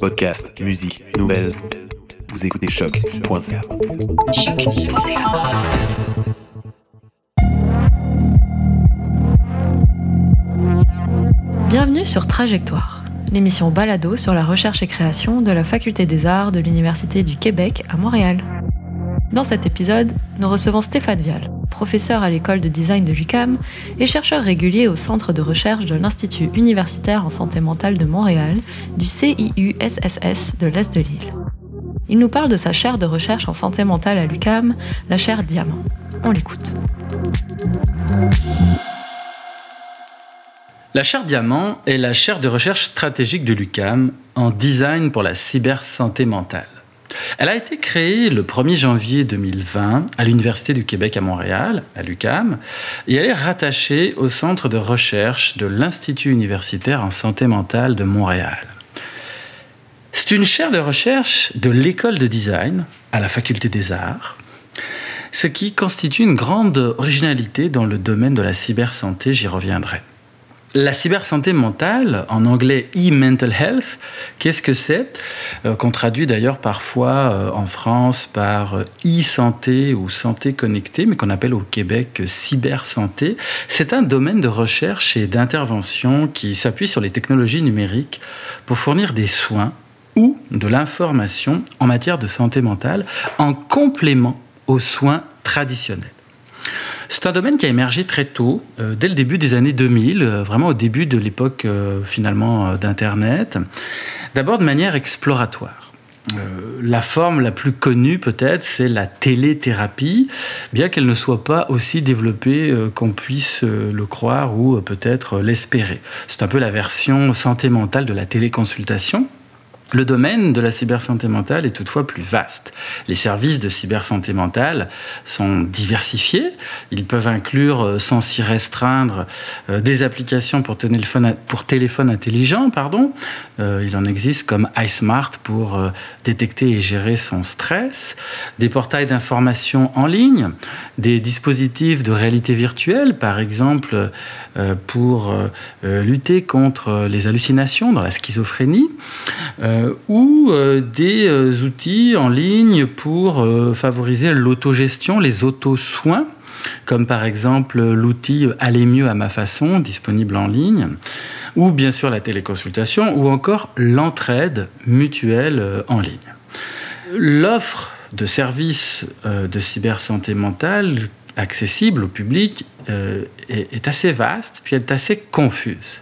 Podcast, musique, nouvelles. Vous écoutez choc.ca. Bienvenue sur Trajectoire, l'émission balado sur la recherche et création de la Faculté des Arts de l'Université du Québec à Montréal. Dans cet épisode, nous recevons Stéphane Vial, professeur à l'école de design de l'UCAM et chercheur régulier au centre de recherche de l'Institut universitaire en santé mentale de Montréal, du CIU-SSS de l'Est de l'île. Il nous parle de sa chaire de recherche en santé mentale à l'UCAM, la chaire Diamant. On l'écoute. La chaire Diamant est la chaire de recherche stratégique de l'UCAM en design pour la cybersanté mentale. Elle a été créée le 1er janvier 2020 à l'Université du Québec à Montréal, à l'UCAM, et elle est rattachée au centre de recherche de l'Institut universitaire en santé mentale de Montréal. C'est une chaire de recherche de l'école de design à la Faculté des Arts, ce qui constitue une grande originalité dans le domaine de la cybersanté, j'y reviendrai. La cybersanté mentale, en anglais e-mental health, qu'est-ce que c'est? Euh, Qu'on traduit d'ailleurs parfois euh, en France par euh, e-santé ou santé connectée, mais qu'on appelle au Québec cybersanté. C'est un domaine de recherche et d'intervention qui s'appuie sur les technologies numériques pour fournir des soins ou de l'information en matière de santé mentale en complément aux soins traditionnels. C'est un domaine qui a émergé très tôt, euh, dès le début des années 2000, euh, vraiment au début de l'époque euh, finalement d'Internet, d'abord de manière exploratoire. la forme la plus connue peut-être, c'est la téléthérapie, bien qu'elle ne soit pas aussi développée qu'on puisse le croire ou peut-être l'espérer. C'est un peu la version santé mentale de la téléconsultation. Le domaine de la cybersanté mentale est toutefois plus vaste. Les services de cybersanté mentale sont diversifiés. Ils peuvent inclure, euh, sans s'y restreindre, euh, des applications pour téléphone, intelligent. Pardon. Euh, il en existe comme iSmart pour détecter et gérer son stress, des portails d'information en ligne, des dispositifs de réalité virtuelle, par exemple pour lutter contre les hallucinations dans la schizophrénie. Ou euh, des euh, outils en ligne pour favoriser l'autogestion, les auto-soins, comme par exemple l'outil Aller mieux à ma façon, disponible en ligne, ou bien sûr la téléconsultation, ou encore l'entraide mutuelle en ligne. L'offre de services de cybersanté mentale accessible au public est assez vaste, puis elle est assez confuse.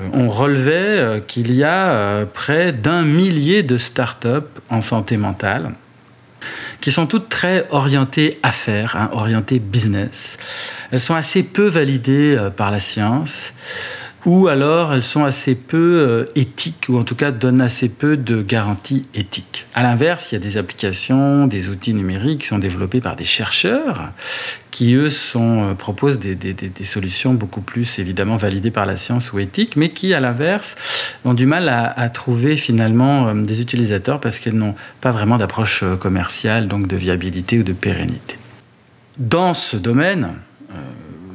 Euh, on relevait euh, qu'il y a euh, près d'un millier de start-up en santé mentale qui sont toutes très orientées affaires, hein, orientées business. Elles sont assez peu validées par la science ou alors elles sont assez peu euh, éthiques, ou en tout cas donnent assez peu de garanties éthiques. À l'inverse, il y a des applications, des outils numériques qui sont développés par des chercheurs qui, eux, euh, proposent des, solutions beaucoup plus évidemment validées par la science ou éthiques, mais qui, à l'inverse, ont du mal à, trouver finalement euh, des utilisateurs parce qu'elles n'ont pas vraiment d'approche commerciale, donc de viabilité ou de pérennité. Dans ce domaine,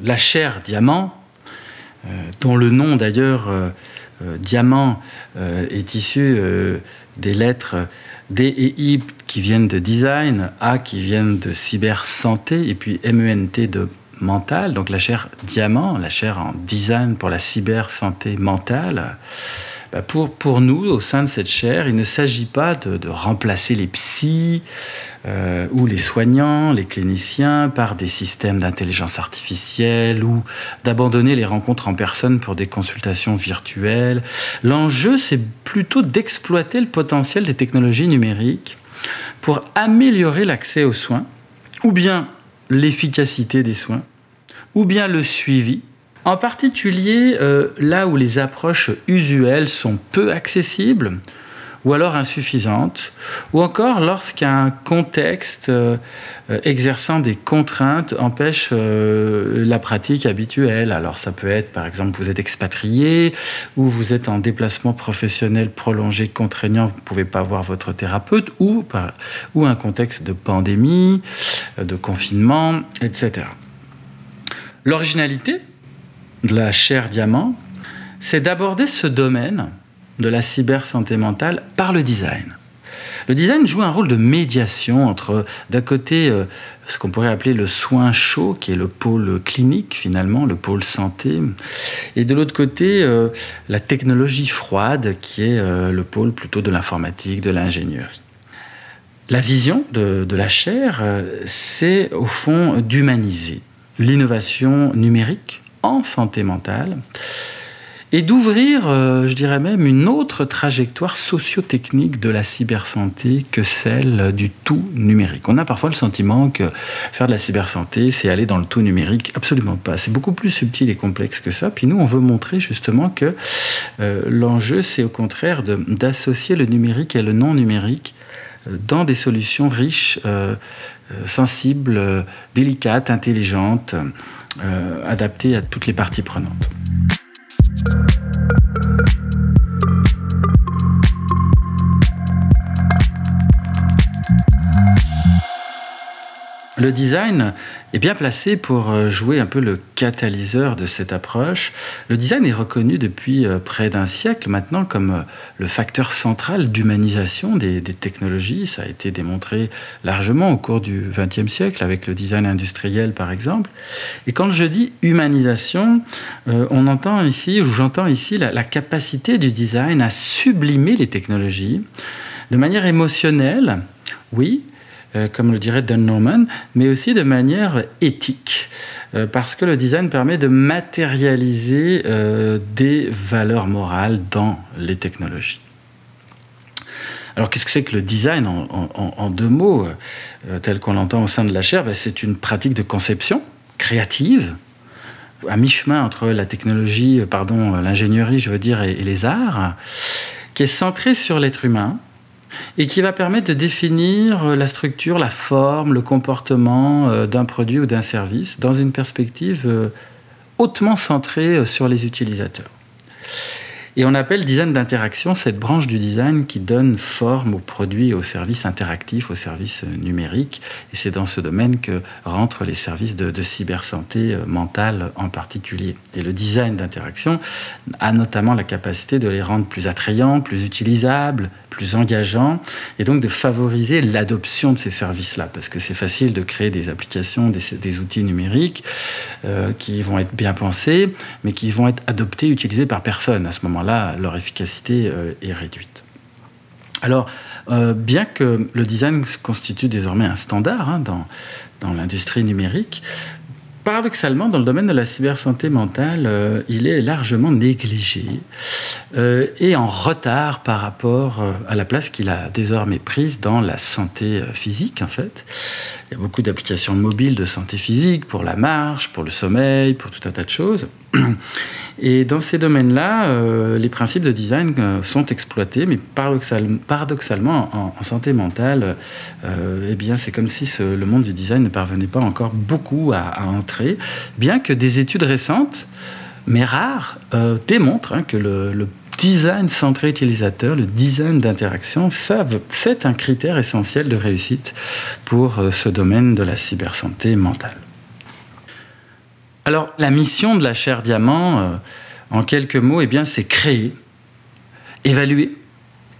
la chair diamant, dont le nom d'ailleurs, euh, euh, diamant, est issu des lettres D et I qui viennent de design, A qui viennent de cyber-santé, et puis MENT de mental, donc la chaire diamant, la chaire en design pour la cyber-santé mentale. Bah, pour, nous, au sein de cette chaire, il ne s'agit pas de, remplacer les psys euh, ou les soignants, les cliniciens par des systèmes d'intelligence artificielle ou d'abandonner les rencontres en personne pour des consultations virtuelles. L'enjeu, c'est plutôt d'exploiter le potentiel des technologies numériques pour améliorer l'accès aux soins, ou bien l'efficacité des soins, ou bien le suivi en particulier euh, là où les approches usuelles sont peu accessibles ou alors insuffisantes, ou encore lorsqu'un contexte euh, exerçant des contraintes empêche euh, la pratique habituelle. Alors ça peut être par exemple vous êtes expatrié ou vous êtes en déplacement professionnel prolongé contraignant, vous ne pouvez pas voir votre thérapeute, ou un contexte de pandémie, de confinement, etc. L'originalité, de la chair diamant, c'est d'aborder ce domaine de la cybersanté mentale par le design. Le design joue un rôle de médiation entre, d'un côté, euh, ce qu'on pourrait appeler le soin chaud, qui est le pôle clinique finalement, le pôle santé, et de l'autre côté, euh, la technologie froide, qui est euh, le pôle plutôt de l'informatique, de l'ingénierie. La vision de, de la chaire, c'est au fond d'humaniser l'innovation numérique en santé mentale et d'ouvrir, euh, je dirais même, une autre trajectoire socio-technique de la cybersanté que celle du tout numérique. On a parfois le sentiment que faire de la cybersanté, c'est aller dans le tout numérique. Absolument pas. C'est beaucoup plus subtil et complexe que ça. Puis nous, on veut montrer justement que euh, l'enjeu, c'est au contraire d'associer le numérique et le non numérique euh, dans des solutions riches, sensibles, délicates, intelligentes, adaptées à toutes les parties prenantes. Le design est bien placé pour euh, jouer un peu le catalyseur de cette approche. Le design est reconnu depuis euh, près d'un siècle maintenant comme euh, le facteur central d'humanisation des, technologies. Ça a été démontré largement au cours du XXe siècle avec le design industriel par exemple. Et quand je dis humanisation, on entend ici, ou j'entends ici la, capacité du design à sublimer les technologies de manière émotionnelle, oui, comme le dirait Don Norman, mais aussi de manière éthique, euh, parce que le design permet de matérialiser euh, des valeurs morales dans les technologies. Alors qu'est-ce que c'est que le design en, deux mots, tel qu'on l'entend au sein de la chaire? Ben, C'est une pratique de conception créative, à mi-chemin entre la technologie, pardon, l'ingénierie, je veux dire, et les arts, qui est centrée sur l'être humain, et qui va permettre de définir euh, la structure, la forme, le comportement euh, d'un produit ou d'un service dans une perspective euh, hautement centrée sur les utilisateurs. Et on appelle design d'interaction cette branche du design qui donne forme aux produits et aux services interactifs, aux services numériques. Et c'est dans ce domaine que rentrent les services de, de cybersanté mentale en particulier. Et le design d'interaction a notamment la capacité de les rendre plus attrayants, plus utilisables, plus engageant et donc de favoriser l'adoption de ces services-là parce que c'est facile de créer des applications, des, outils numériques euh, qui vont être bien pensés mais qui vont être adoptés, utilisés par personne. À ce moment-là, leur efficacité euh, est réduite. Alors, euh, bien que le design constitue désormais un standard hein, dans, dans l'industrie numérique, paradoxalement, dans le domaine de la cybersanté mentale, euh, il est largement négligé et en retard par rapport à la place qu'il a désormais prise dans la santé physique, en fait. Il y a beaucoup d'applications mobiles de santé physique pour la marche, pour le sommeil, pour tout un tas de choses. Et dans ces domaines-là, euh, les principes de design euh, sont exploités, mais paradoxalement, en, santé mentale, euh, eh bien, c'est comme si le monde du design ne parvenait pas encore beaucoup à, entrer, bien que des études récentes, mais rares, démontrent hein, que le, design centré utilisateur, le design d'interaction, c'est un critère essentiel de réussite pour ce domaine de la cybersanté mentale. Alors, la mission de la chaire Diamant, euh, en quelques mots, eh c'est créer, évaluer,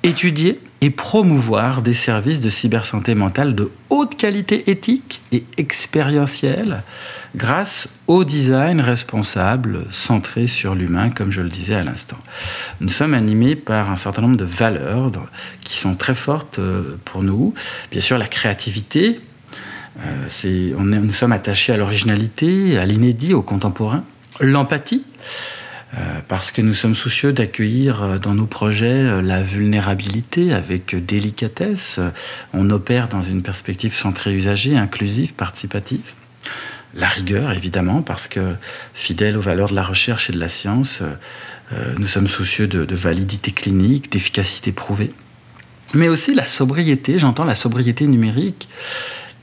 étudier et promouvoir des services de cybersanté mentale de haute qualité éthique et expérientielle grâce au design responsable centré sur l'humain, comme je le disais à l'instant. Nous sommes animés par un certain nombre de valeurs qui sont très fortes euh, pour nous. Bien sûr, la créativité, euh, nous sommes attachés à l'originalité, à l'inédit, au contemporain. L'empathie, parce que nous sommes soucieux d'accueillir euh, dans nos projets la vulnérabilité avec délicatesse. On opère dans une perspective centrée usager, inclusive, participative. La rigueur, évidemment, parce que fidèle aux valeurs de la recherche et de la science, nous sommes soucieux de validité clinique, d'efficacité prouvée. Mais aussi la sobriété, j'entends la sobriété numérique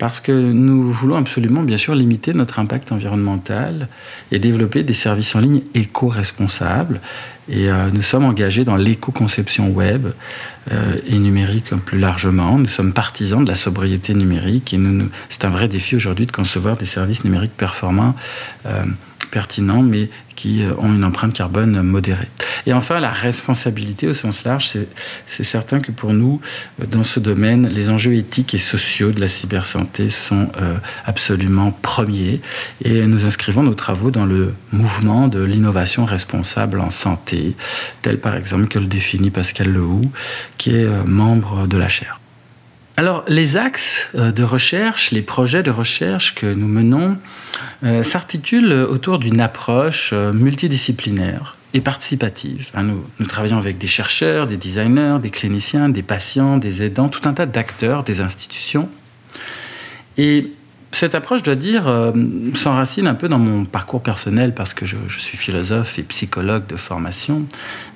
parce que nous voulons absolument, bien sûr, limiter notre impact environnemental et développer des services en ligne éco-responsables. Et euh, nous sommes engagés dans l'éco-conception web euh, et numérique plus largement. Nous sommes partisans de la sobriété numérique et c'est un vrai défi aujourd'hui de concevoir des services numériques performants. Euh, pertinents, mais qui euh, ont une empreinte carbone modérée. Et enfin, la responsabilité au sens large, c'est certain que pour nous, dans ce domaine, les enjeux éthiques et sociaux de la cybersanté sont euh, absolument premiers. Et nous inscrivons nos travaux dans le mouvement de l'innovation responsable en santé, tel par exemple que le définit Pascal Lehoux, qui est euh, membre de la chaire. Alors, les axes euh, de recherche, les projets de recherche que nous menons euh, s'articulent autour d'une approche euh, multidisciplinaire et participative. Hein, nous, nous, travaillons avec des chercheurs, des designers, des cliniciens, des patients, des aidants, tout un tas d'acteurs, des institutions. Cette approche, je dois dire, euh, s'enracine un peu dans mon parcours personnel parce que je, suis philosophe et psychologue de formation.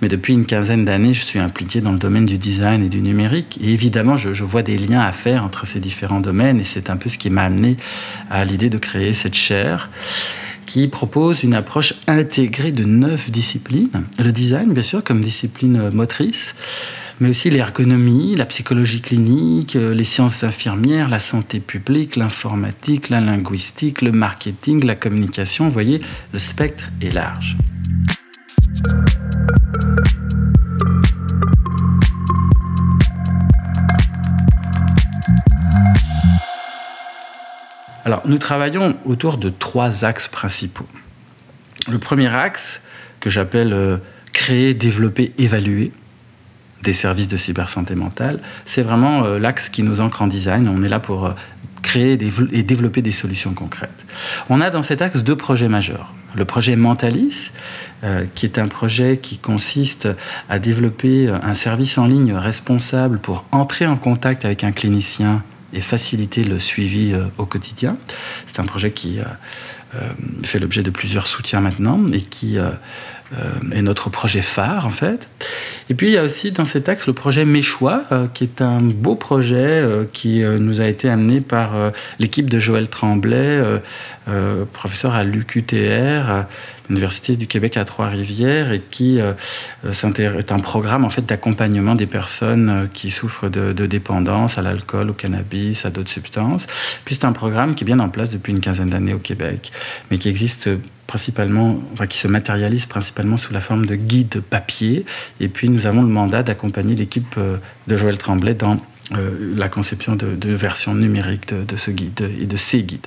Mais depuis une quinzaine d'années, je suis impliqué dans le domaine du design et du numérique. Et évidemment, je, je vois des liens à faire entre ces différents domaines. Et c'est un peu ce qui m'a amené à l'idée de créer cette chaire qui propose une approche intégrée de neuf disciplines. Le design, bien sûr, comme discipline motrice mais aussi l'ergonomie, la psychologie clinique, euh, les sciences infirmières, la santé publique, l'informatique, la linguistique, le marketing, la communication. Vous voyez, le spectre est large. Alors, nous travaillons autour de trois axes principaux. Le premier axe, que j'appelle euh, créer, développer, évaluer, des services de cybersanté mentale. C'est vraiment euh, l'axe qui nous ancre en design. On est là pour euh, créer et développer des solutions concrètes. On a dans cet axe deux projets majeurs. Le projet Mentalis, euh, qui est un projet qui consiste à développer un service en ligne responsable pour entrer en contact avec un clinicien et faciliter le suivi au quotidien. C'est un projet qui fait l'objet de plusieurs soutiens maintenant et qui est notre projet phare en fait. Et puis il y a aussi dans cet axe le projet Mes Choix, euh, qui est un beau projet euh, qui euh, nous a été amené par l'équipe de Joël Tremblay, professeur à l'UQTR, l'Université du Québec à Trois-Rivières, et qui est un programme en fait d'accompagnement des personnes qui souffrent de, de dépendance à l'alcool, au cannabis, à d'autres substances. Puis c'est un programme qui est bien en place depuis une quinzaine d'années au Québec, mais qui existe principalement, enfin, qui se matérialise principalement sous la forme de guides papier. Et puis nous avons le mandat d'accompagner l'équipe euh, de Joël Tremblay dans euh, la conception de, versions numériques de ce guide et de ces guides.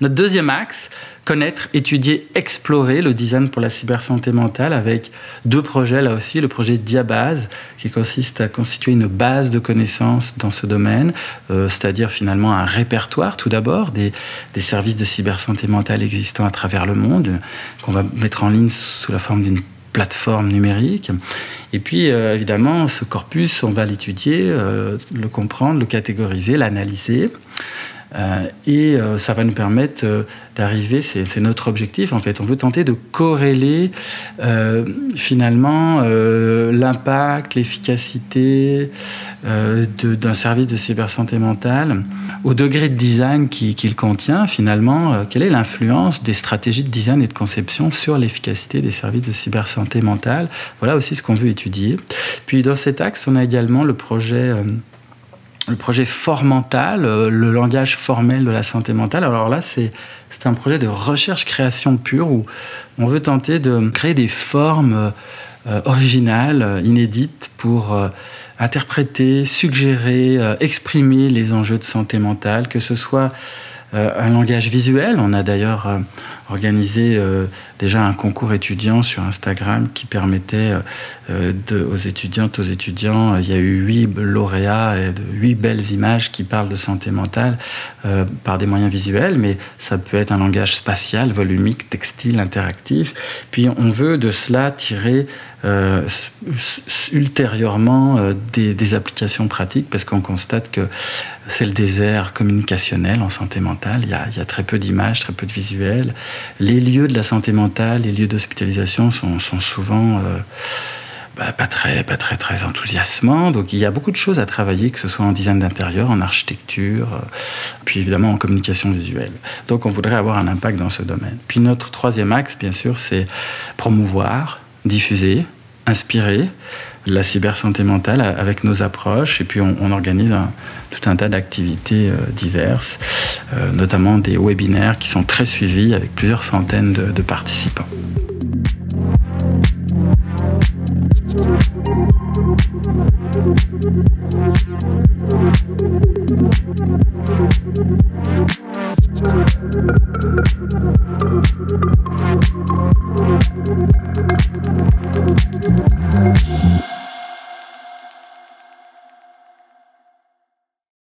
Notre deuxième axe, connaître, étudier, explorer le design pour la cybersanté mentale avec deux projets là aussi. Le projet Diabase qui consiste à constituer une base de connaissances dans ce domaine, euh, c'est-à-dire finalement un répertoire tout d'abord des, services de cybersanté mentale existants à travers le monde qu'on va mettre en ligne sous la forme d'une plateforme numérique. Et puis, euh, évidemment, ce corpus, on va l'étudier, euh, le comprendre, le catégoriser, l'analyser. Euh, et euh, ça va nous permettre euh, d'arriver, c'est notre objectif en fait, on veut tenter de corréler finalement l'impact, l'efficacité d'un service de cybersanté mentale au degré de design qu'il contient finalement, quelle est l'influence des stratégies de design et de conception sur l'efficacité des services de cybersanté mentale? Voilà aussi ce qu'on veut étudier. Puis dans cet axe, on a également le projet le projet Formental, euh, le langage formel de la santé mentale. Alors là, c'est un projet de recherche-création pure où on veut tenter de créer des formes euh, originales, inédites pour euh, interpréter, suggérer, exprimer les enjeux de santé mentale, que ce soit un langage visuel. On a d'ailleurs organisé déjà un concours étudiant sur Instagram qui permettait euh, de, aux étudiantes, aux étudiants, il y a eu huit lauréats et huit belles images qui parlent de santé mentale euh, par des moyens visuels, mais ça peut être un langage spatial, volumique, textile, interactif. Puis on veut de cela tirer euh, ultérieurement des, applications pratiques parce qu'on constate que c'est le désert communicationnel en santé mentale. Il y a très peu d'images, très peu de visuels. Les lieux de la santé mentale les lieux d'hospitalisation sont, souvent euh, bah, pas, très, pas très, très enthousiasmants. Donc il y a beaucoup de choses à travailler, que ce soit en design d'intérieur, en architecture, euh, puis évidemment en communication visuelle. Donc on voudrait avoir un impact dans ce domaine. Puis notre troisième axe, bien sûr, c'est promouvoir, diffuser, inspirer la cybersanté mentale avec nos approches. Et puis on, organise tout un tas d'activités diverses, notamment des webinaires qui sont très suivis avec plusieurs centaines de participants.